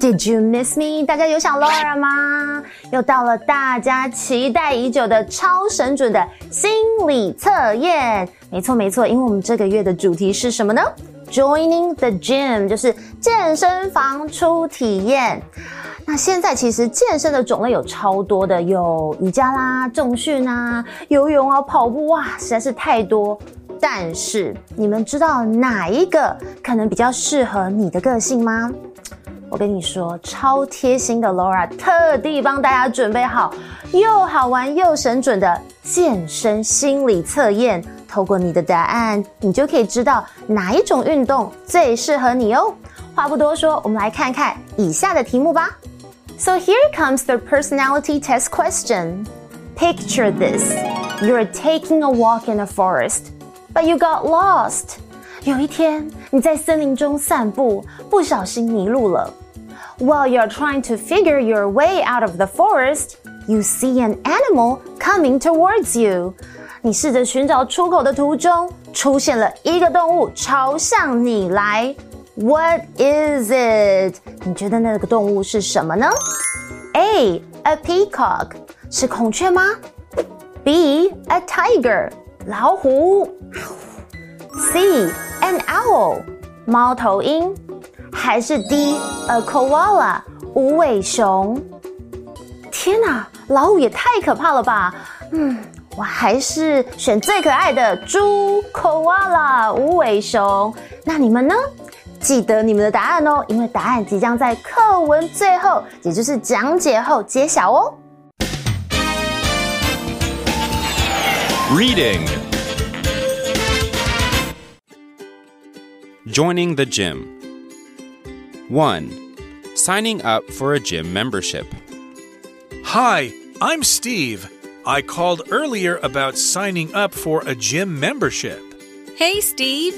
Did you miss me? 大家有想 Laura 吗？又到了大家期待已久的超神准的心理测验。没错没错，因为我们这个月的主题是什么呢？Joining the gym，就是健身房初体验。那现在其实健身的种类有超多的，有瑜伽啦、重训啊、游泳啊、跑步，哇，实在是太多。但是你们知道哪一个可能比较适合你的个性吗？我跟你说，超贴心的 Laura 特地帮大家准备好又好玩又神准的健身心理测验。透过你的答案，你就可以知道哪一种运动最适合你哦。话不多说，我们来看看以下的题目吧。So here comes the personality test question. Picture this: you're taking a walk in a forest. But you got lost. 有一天，你在森林中散步，不小心迷路了。 While you're trying to figure your way out of the forest, you see an animal coming towards you. 你试着寻找出口的途中，出现了一个动物朝向你来。What is it? 你觉得那个动物是什么呢？A. A peacock. 是孔雀吗？B. A tiger. 老虎，C an owl 猫头鹰， 还是 D a koala 无尾熊？天哪，老虎也太可怕了吧！嗯，我还是选最可爱的猪 koala 无尾熊。那你们呢？记得你们的答案哦，因为答案即将在课文最后，也就是讲解后揭晓哦。Reading Joining the gym 1. Signing up for a gym membership. Hi, I'm Steve. I called earlier about signing up for a gym membership. Hey, Steve.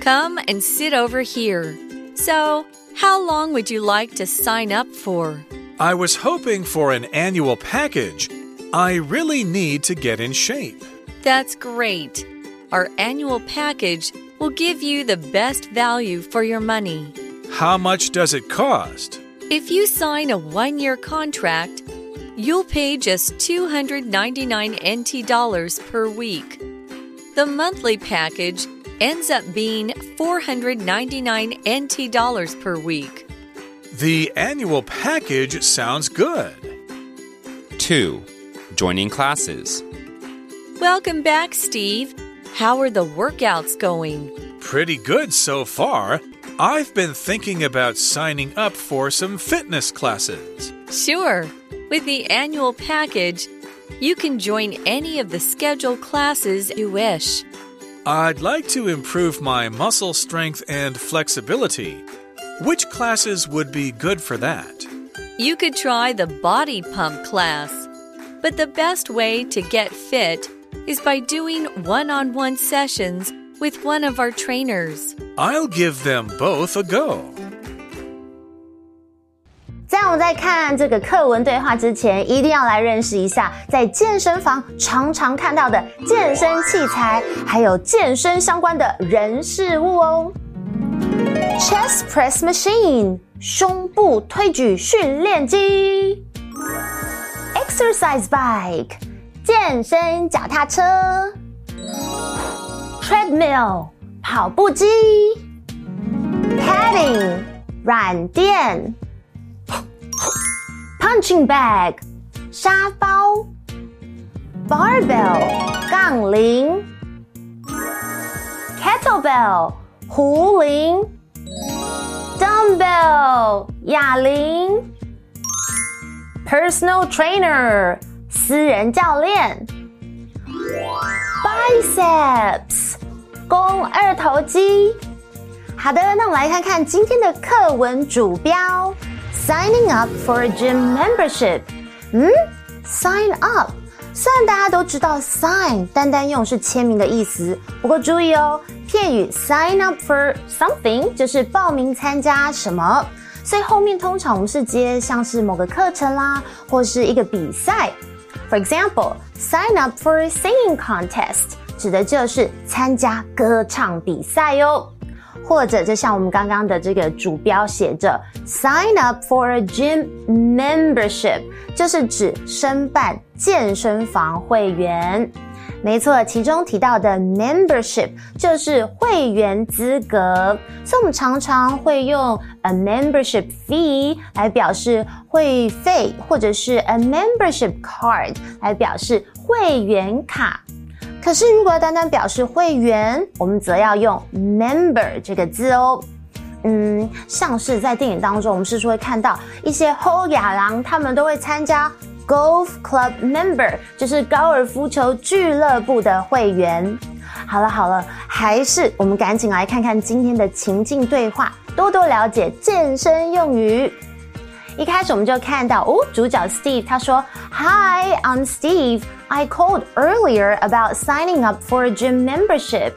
Come and sit over here. So, how long would you like to sign up for? I was hoping for an annual package. I really need to get in shape. That's great. Our annual package will give you the best value for your money. How much does it cost? If you sign a one year contract, you'll pay just 299 NT dollars per week. The monthly package ends up being 499 NT dollars per week. The annual package sounds good. 2. Joining classes. Welcome back, Steve. How are the workouts going? Pretty good so far. I've been thinking about signing up for some fitness classes. Sure. With the annual package, you can join any of the scheduled classes you wish. I'd like to improve my muscle strength and flexibility. Which classes would be good for that? You could try the body pump class. But the best way to get fit is by doing one on one sessions with one of our trainers. I'll give them both a go. 在我们在看这个课文对话之前，一定要来认识一下在健身房常常看到的健身器材，还有健身相关的人事物哦。Chest press machine，胸部推举训练机。Exercise bike。 健身脚踏车，treadmill 跑步机，padding 软垫，punching bag 沙包，barbell 杠铃，kettlebell 壶铃，dumbbell 哑铃，personal trainer。私人教练，biceps，肱二头肌。好的，那我们来看看今天的课文主标：Signing up for a gym membership。嗯，sign up。虽然大家都知道 sign 单单用是签名的意思，不过注意哦，片语 sign up for something 就是报名参加什么，所以后面通常我们是接像是某个课程啦，或是一个比赛。For example, sign up for a singing contest 指的就是参加歌唱比赛哟。或者就像我们刚刚的这个主标写着 “sign up for a gym membership”，就是指申办健身房会员。没错，其中提到的 membership 就是会员资格，所以我们常常会用 a membership fee 来表示会费，或者是 a membership card 来表示会员卡。可是，如果单单表示会员，我们则要用 member 这个字哦。嗯，像是在电影当中，我们是说会看到一些后亚郎，他们都会参加 golf club member，就是高尔夫球俱乐部的会员。好了好了，还是我们赶紧来看看今天的情境对话，多多了解健身用语。一开始我们就看到哦，主角 Steve 他说：“Hi, I'm Steve. I called earlier about signing up for a gym membership.”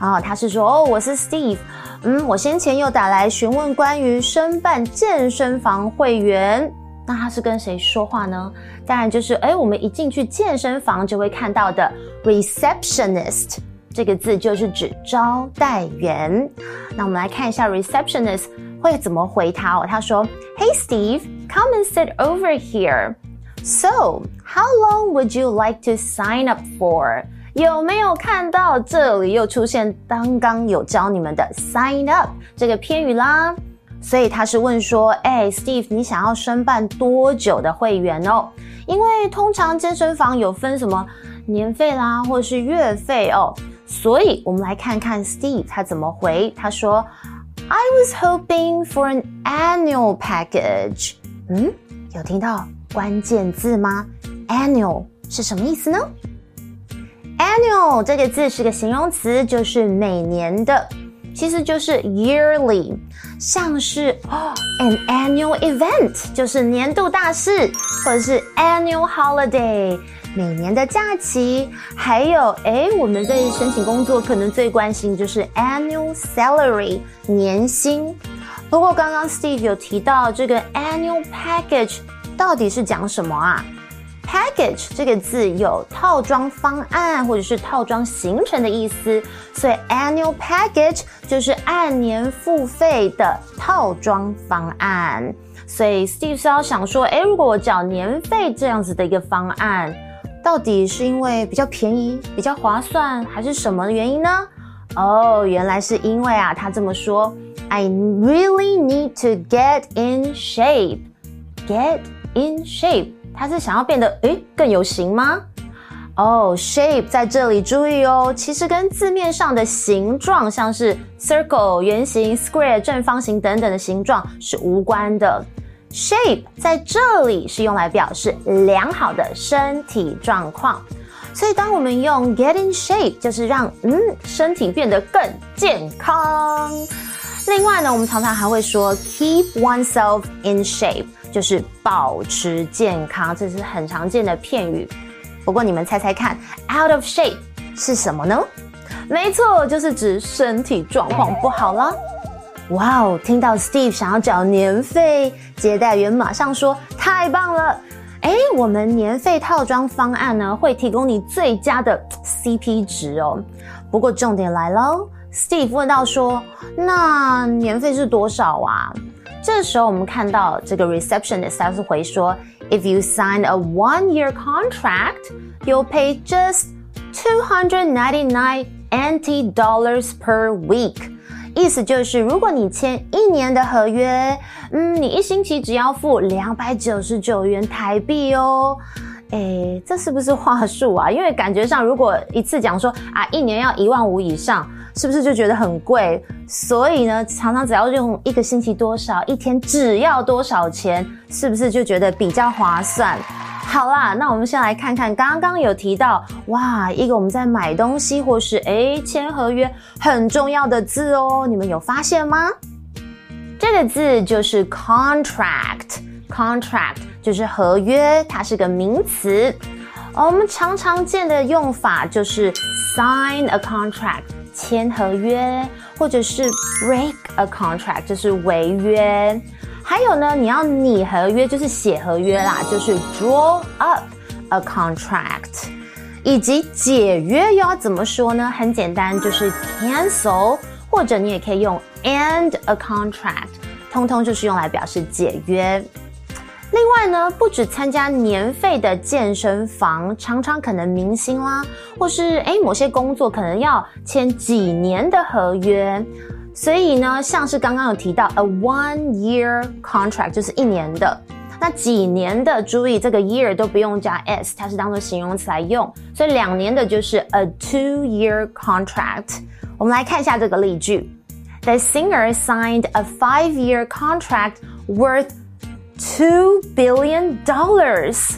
哦，他是说哦，我是 Steve。嗯，我先前又打来询问关于申办健身房会员。那他是跟谁说话呢？当然就是哎，我们一进去健身房就会看到的 receptionist 这个字，就是指招待员。那我们来看一下 receptionist。会怎么回他哦？他说：“Hey Steve, come and sit over here. So, how long would you like to sign up for？” 有没有看到这里又出现刚刚有教你们的 “sign up” 这个片语啦？所以他是问说：“哎，Steve，你想要申办多久的会员哦？因为通常健身房有分什么年费啦，或是月费哦。所以我们来看看 Steve 他怎么回。他说。I was hoping for an annual package。嗯，有听到关键字吗？Annual 是什么意思呢？Annual 这个字是个形容词，就是每年的，其实就是 yearly，像是，an annual event 就是年度大事，或者是 annual holiday。每年的假期，还有诶，我们在申请工作可能最关心就是 annual salary 年薪。不过刚刚 Steve 有提到这个 annual package 到底是讲什么啊？package 这个字有套装方案或者是套装行程的意思，所以 annual package 就是按年付费的套装方案。所以 Steve 是要想说，诶，如果我缴年费这样子的一个方案。到底是因为比较便宜、比较划算，还是什么原因呢？哦，原来是因为啊，他这么说：“I really need to get in shape. Get in shape。”他是想要变得诶更有型吗？哦，shape 在这里注意哦，其实跟字面上的形状，像是 circle 圆形、square 正方形等等的形状是无关的。Shape 在这里是用来表示良好的身体状况，所以当我们用 get in shape，就是让嗯身体变得更健康。另外呢，我们常常还会说 keep oneself in shape，就是保持健康，这是很常见的片语。不过你们猜猜看，out of shape 是什么呢？没错，就是指身体状况不好啦。哇哦！听到 Steve 想要缴年费，接待员马上说：“太棒了！诶，我们年费套装方案呢，会提供你最佳的 CP 值哦。不过重点来喽，Steve 问到说：‘那年费是多少啊？’这时候我们看到这个 receptionist 他是回说：‘If you sign a one-year contract, you'll pay just two hundred ninety-nine NT dollars per week。’意思就是，如果你签一年的合约，嗯，你一星期只要付两百九十九元台币哦。诶，这是不是话术啊？因为感觉上，如果一次讲说啊，一年要一万五以上，是不是就觉得很贵？所以呢，常常只要用一个星期多少，一天只要多少钱，是不是就觉得比较划算？好啦，那我们先来看看刚刚有提到哇，一个我们在买东西或是诶签合约很重要的字哦，你们有发现吗？这个字就是 contract，contract 就是合约，它是个名词。我们常常见的用法就是 sign a contract，签合约，或者是 break a contract，就是违约。还有呢，你要拟合约就是写合约啦，就是 draw up a contract，以及解约又要怎么说呢？很简单，就是 cancel 或者你也可以用 and a contract，通通就是用来表示解约。另外呢，不止参加年费的健身房，常常可能明星啦，或是诶某些工作可能要签几年的合约。所以呢，像是刚刚有提到 a one year contract 就是一年的，那几年的，注意这个 year 都不用加 s，它是当做形容词来用，所以两年的就是 a two year contract。我们来看一下这个例句：The singer signed a five year contract worth two billion dollars。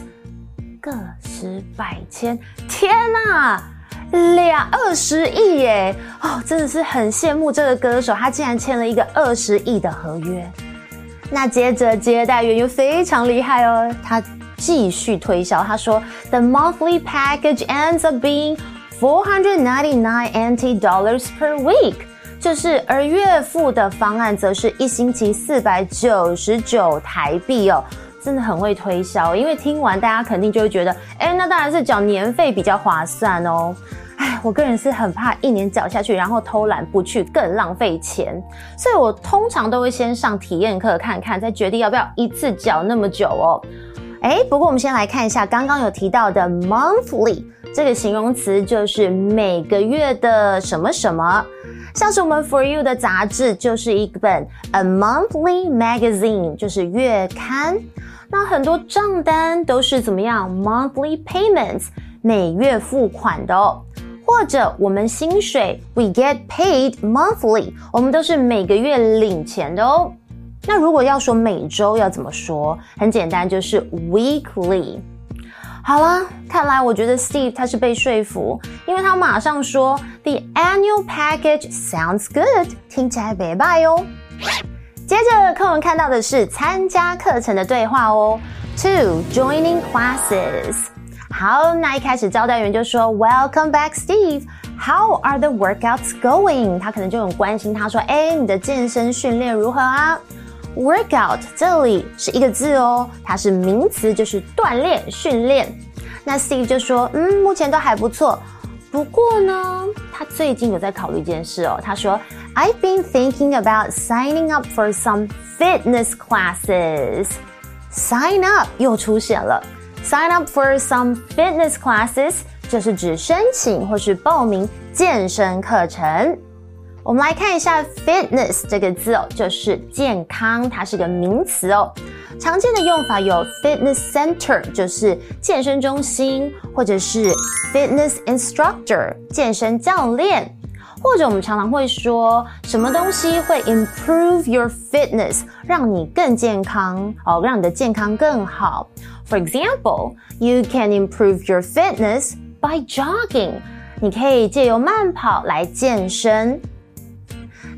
个十百千，天哪！两二十亿耶！哦，真的是很羡慕这个歌手，他竟然签了一个二十亿的合约。那接着接待员又非常厉害哦，他继续推销，他说：“The monthly package ends up being four hundred ninety nine NT dollars per week。” 就是而月付的方案则是一星期四百九十九台币哦，真的很会推销。因为听完大家肯定就会觉得，哎，那当然是缴年费比较划算哦。哎，我个人是很怕一年缴下去，然后偷懒不去，更浪费钱，所以我通常都会先上体验课看看，再决定要不要一次缴那么久哦。哎，不过我们先来看一下刚刚有提到的 monthly 这个形容词，就是每个月的什么什么，像是我们 For You 的杂志就是一本 a monthly magazine，就是月刊。那很多账单都是怎么样 monthly payments，每月付款的哦。或者我们薪水，we get paid monthly，我们都是每个月领钱的哦。那如果要说每周要怎么说？很简单，就是 weekly。好啦，看来我觉得 Steve 他是被说服，因为他马上说 the annual package sounds good，听起来没败哦。接着课文看到的是参加课程的对话哦 To joining classes。好，那一开始招待员就说：“Welcome back, Steve. How are the workouts going?” 他可能就很关心，他说：“哎，你的健身训练如何啊？”Workout 这里是一个字哦，它是名词，就是锻炼、训练。那 Steve 就说：“嗯，目前都还不错。不过呢，他最近有在考虑一件事哦。他说：‘I've been thinking about signing up for some fitness classes.’ Sign up 又出现了。” Sign up for some fitness classes 就是指申请或是报名健身课程。我们来看一下 fitness 这个字哦，就是健康，它是个名词哦。常见的用法有 fitness center，就是健身中心，或者是 fitness instructor，健身教练。或者我们常常会说什么东西会 improve your fitness，让你更健康哦，让你的健康更好。For example, you can improve your fitness by jogging。你可以借由慢跑来健身。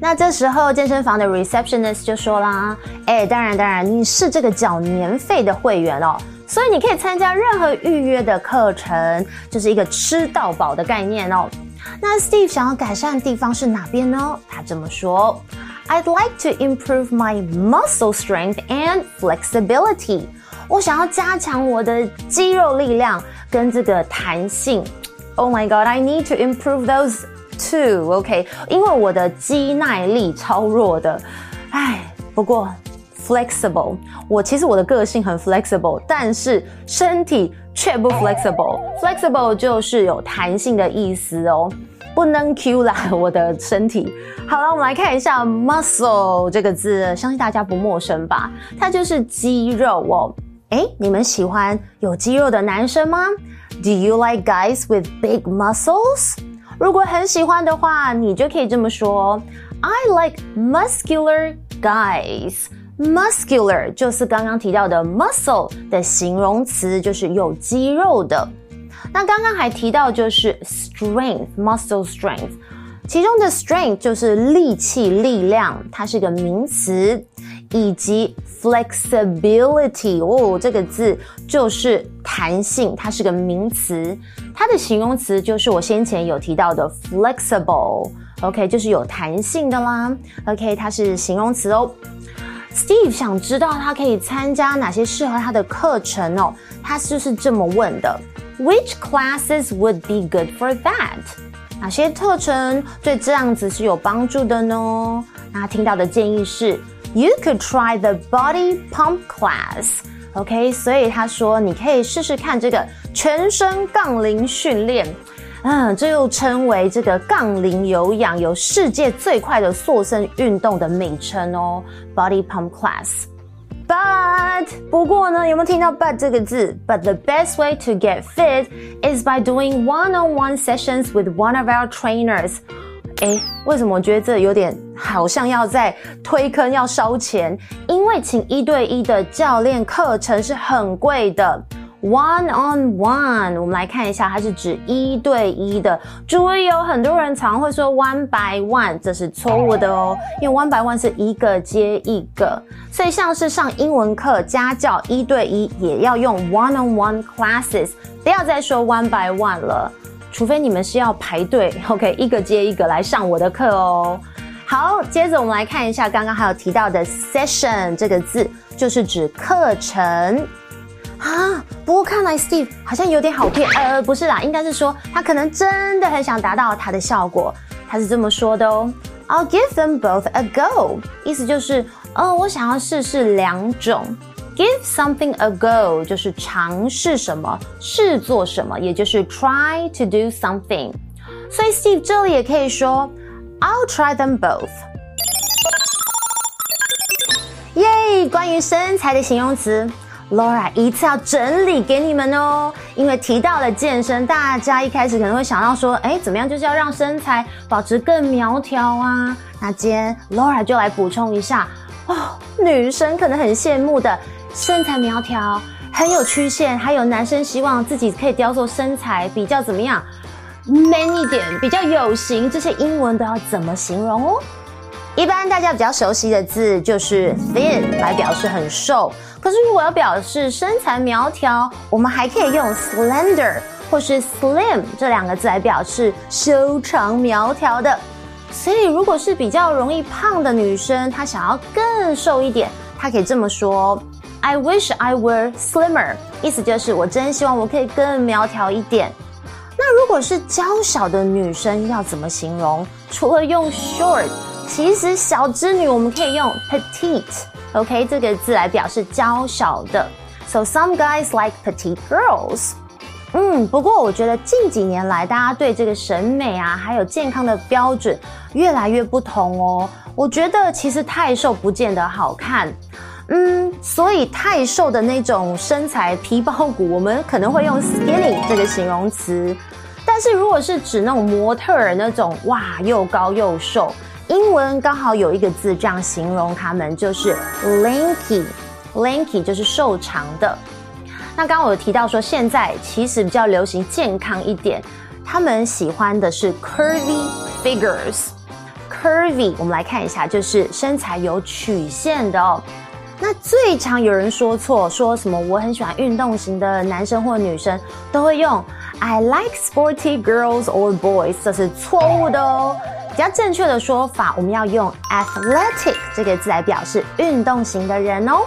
那这时候健身房的 receptionist 就说啦：“哎，当然当然，你是这个缴年费的会员哦，所以你可以参加任何预约的课程，就是一个吃到饱的概念哦。”那 Steve 想要改善的地方是哪边呢？他这么说：“I'd like to improve my muscle strength and flexibility。”我想要加强我的肌肉力量跟这个弹性。Oh my God, I need to improve those too. OK，因为我的肌耐力超弱的。唉，不过 flexible，我其实我的个性很 flexible，但是身体却不 flexible。Flexible 就是有弹性的意思哦，不能 Q 啦我的身体。好了，我们来看一下 muscle 这个字，相信大家不陌生吧？它就是肌肉哦。诶，你们喜欢有肌肉的男生吗？Do you like guys with big muscles？如果很喜欢的话，你就可以这么说：I like muscular guys。Muscular 就是刚刚提到的 muscle 的形容词，就是有肌肉的。那刚刚还提到就是 strength，muscle strength，其中的 strength 就是力气、力量，它是个名词。以及 flexibility 哦，这个字就是弹性，它是个名词。它的形容词就是我先前有提到的 flexible，OK，就是有弹性的啦。OK，它是形容词哦。Steve 想知道他可以参加哪些适合他的课程哦，他就是这么问的。Which classes would be good for that？哪些特程对这样子是有帮助的呢？那他听到的建议是 ，You could try the body pump class。OK，所以他说你可以试试看这个全身杠铃训练。嗯，这又称为这个杠铃有氧，有世界最快的塑身运动的美称哦，body pump class。But 不过呢，有没有听到 but 这个字？But the best way to get fit is by doing one-on-one sessions with one of our trainers。 诶，为什么我觉得这有点好像要在推坑要烧钱？因为请一对一的教练课程是很贵的。One on one，我们来看一下，它是指一对一的。注意有很多人常会说 one by one，这是错误的哦，因为 one by one 是一个接一个，所以像是上英文课家教一对一，也要用 one on one classes，不要再说 one by one 了，除非你们是要排队，OK，一个接一个来上我的课哦。好，接着我们来看一下刚刚还有提到的 session 这个字，就是指课程。啊，不过看来 Steve 好像有点好骗，呃，不是啦，应该是说他可能真的很想达到他的效果，他是这么说的哦。I'll give them both a go，意思就是，哦，我想要试试两种。Give something a go 就是尝试什么，试做什么，也就是 try to do something。所以 Steve 这里也可以说，I'll try them both。耶，关于身材的形容词。Laura 一次要整理给你们哦，因为提到了健身，大家一开始可能会想到说，诶，怎么样就是要让身材保持更苗条啊？那今天 Laura 就来补充一下哦，女生可能很羡慕的身材苗条，很有曲线，还有男生希望自己可以雕塑身材比较怎么样，man 一点，比较有型，这些英文都要怎么形容哦？一般大家比较熟悉的字就是 thin 来表示很瘦。可是，如果要表示身材苗条，我们还可以用 slender 或是 slim 这两个字来表示修长苗条的。所以，如果是比较容易胖的女生，她想要更瘦一点，她可以这么说：I wish I were slimmer。意思就是我真希望我可以更苗条一点。那如果是娇小的女生，要怎么形容？除了用 short，其实小织女我们可以用 petite。OK，这个字来表示娇小的。So some guys like petite girls。嗯，不过我觉得近几年来，大家对这个审美啊，还有健康的标准越来越不同哦。我觉得其实太瘦不见得好看。嗯，所以太瘦的那种身材皮包骨，我们可能会用 skinny 这个形容词。但是如果是指那种模特儿那种，哇，又高又瘦。英文刚好有一个字这样形容他们，就是 lanky，lanky 就是瘦长的。那刚刚我有提到说，现在其实比较流行健康一点，他们喜欢的是 curvy figures。curvy 我们来看一下，就是身材有曲线的哦。那最常有人说错，说什么我很喜欢运动型的男生或女生，都会用 I like sporty girls or boys，这是错误的哦。比较正确的说法，我们要用 athletic 这个字来表示运动型的人哦。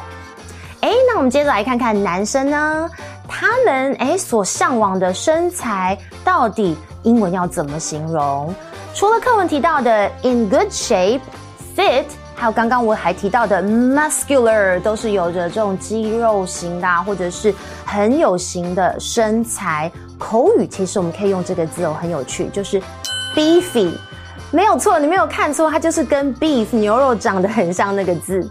诶，那我们接着来看看男生呢，他们诶所向往的身材到底英文要怎么形容？除了课文提到的 in good shape、fit，还有刚刚我还提到的 muscular，都是有着这种肌肉型的，或者是很有型的身材。口语其实我们可以用这个字哦，很有趣，就是 beefy。没有错，你没有看错，它就是跟 beef 牛肉长得很像那个字。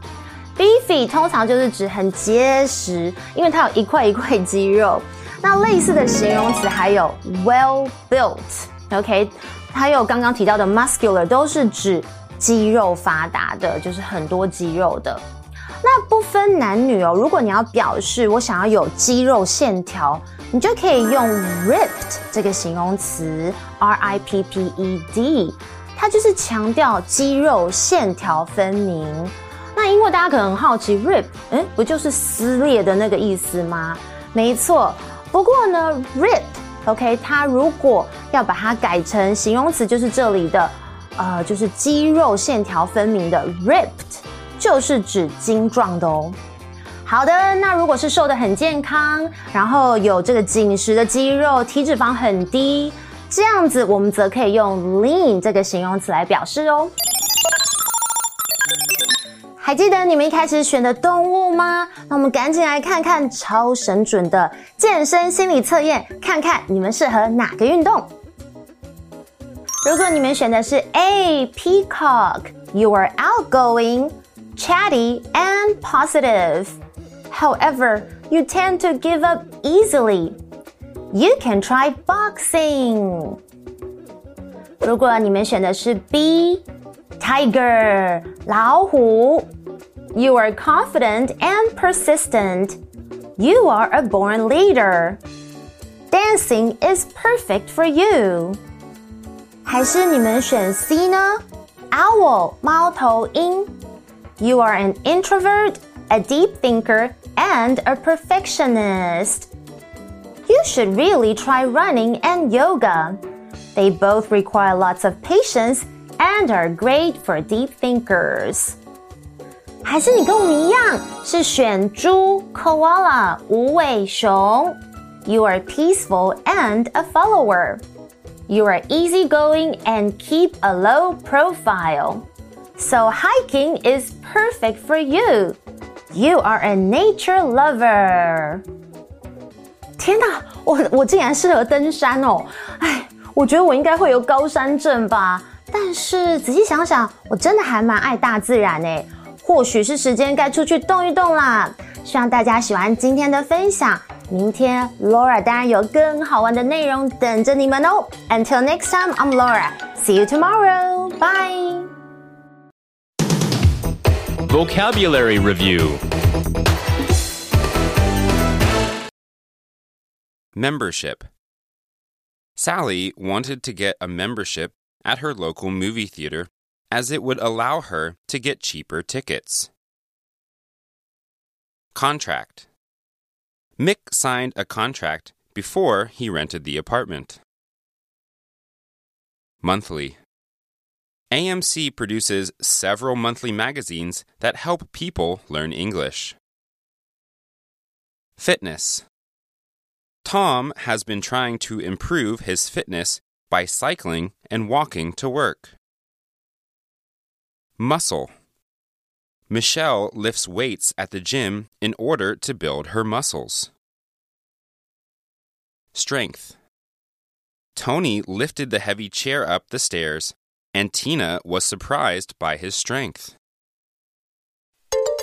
beefy 通常就是指很结实，因为它有一块一块肌肉。那类似的形容词还有 well built，OK，还有刚刚提到的 muscular，都是指肌肉发达的，就是很多肌肉的。那不分男女哦，如果你要表示我想要有肌肉线条，你就可以用 ripped 这个形容词，R I P P E D。它就是强调肌肉线条分明。那因为大家可能很好奇，rip，诶，不就是撕裂的那个意思吗？没错。不过呢，rip，OK，它如果要把它改成形容词，就是这里的，呃，就是肌肉线条分明的，ripped，就是指精壮的哦。好的，那如果是瘦得很健康，然后有这个紧实的肌肉，体脂肪很低。这样子我们则可以用 lean 这个形容词来表示哦。还记得你们一开始选的动物吗？那我们赶紧来看看超神准的健身心理测验，看看你们适合哪个运动。如果你们选的是 A Peacock，you are outgoing, chatty and positive. However, you tend to give up easily. You can try boxing. 如果你们选的是 B Tiger，老虎。You are confident and persistent. You are a born leader. Dancing is perfect for you. 还是你们选 C 呢？Owl 猫头鹰 You are an introvert, a deep thinker, and a perfectionist. You should really try running and yoga. They both require lots of patience and are great for deep thinkers. 还是你跟我们一样是选猪 koala 无尾熊？You are peaceful and a follower. You are easygoing and keep a low profile. So hiking is perfect for you. You are a nature lover. 天哪，我我竟然适合登山哦！哎，我觉得我应该会有高山症吧。但是仔细想想，我真的还蛮爱大自然诶。或许是时间该出去动一动啦！希望大家喜欢今天的分享。 明天 Laura 当然有更好玩的内容等着你们哦。Until next time, I'm Laura. See you tomorrow. Bye. Vocabulary Review Membership Sally wanted to get a membership at her local movie theater as it would allow her to get cheaper tickets. Contract Mick signed a contract before he rented the apartment. Monthly AMC produces several monthly magazines that help people learn English. Fitness Tom has been trying to improve his fitness by cycling and walking to work. Muscle. Michelle lifts weights at the gym in order to build her muscles. Strength. Tony lifted the heavy chair up the stairs, and Tina was surprised by his strength.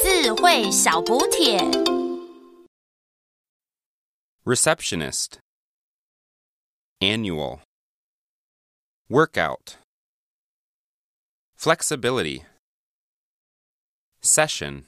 智慧小补帖 Receptionist. Annual. Workout. Flexibility. Session.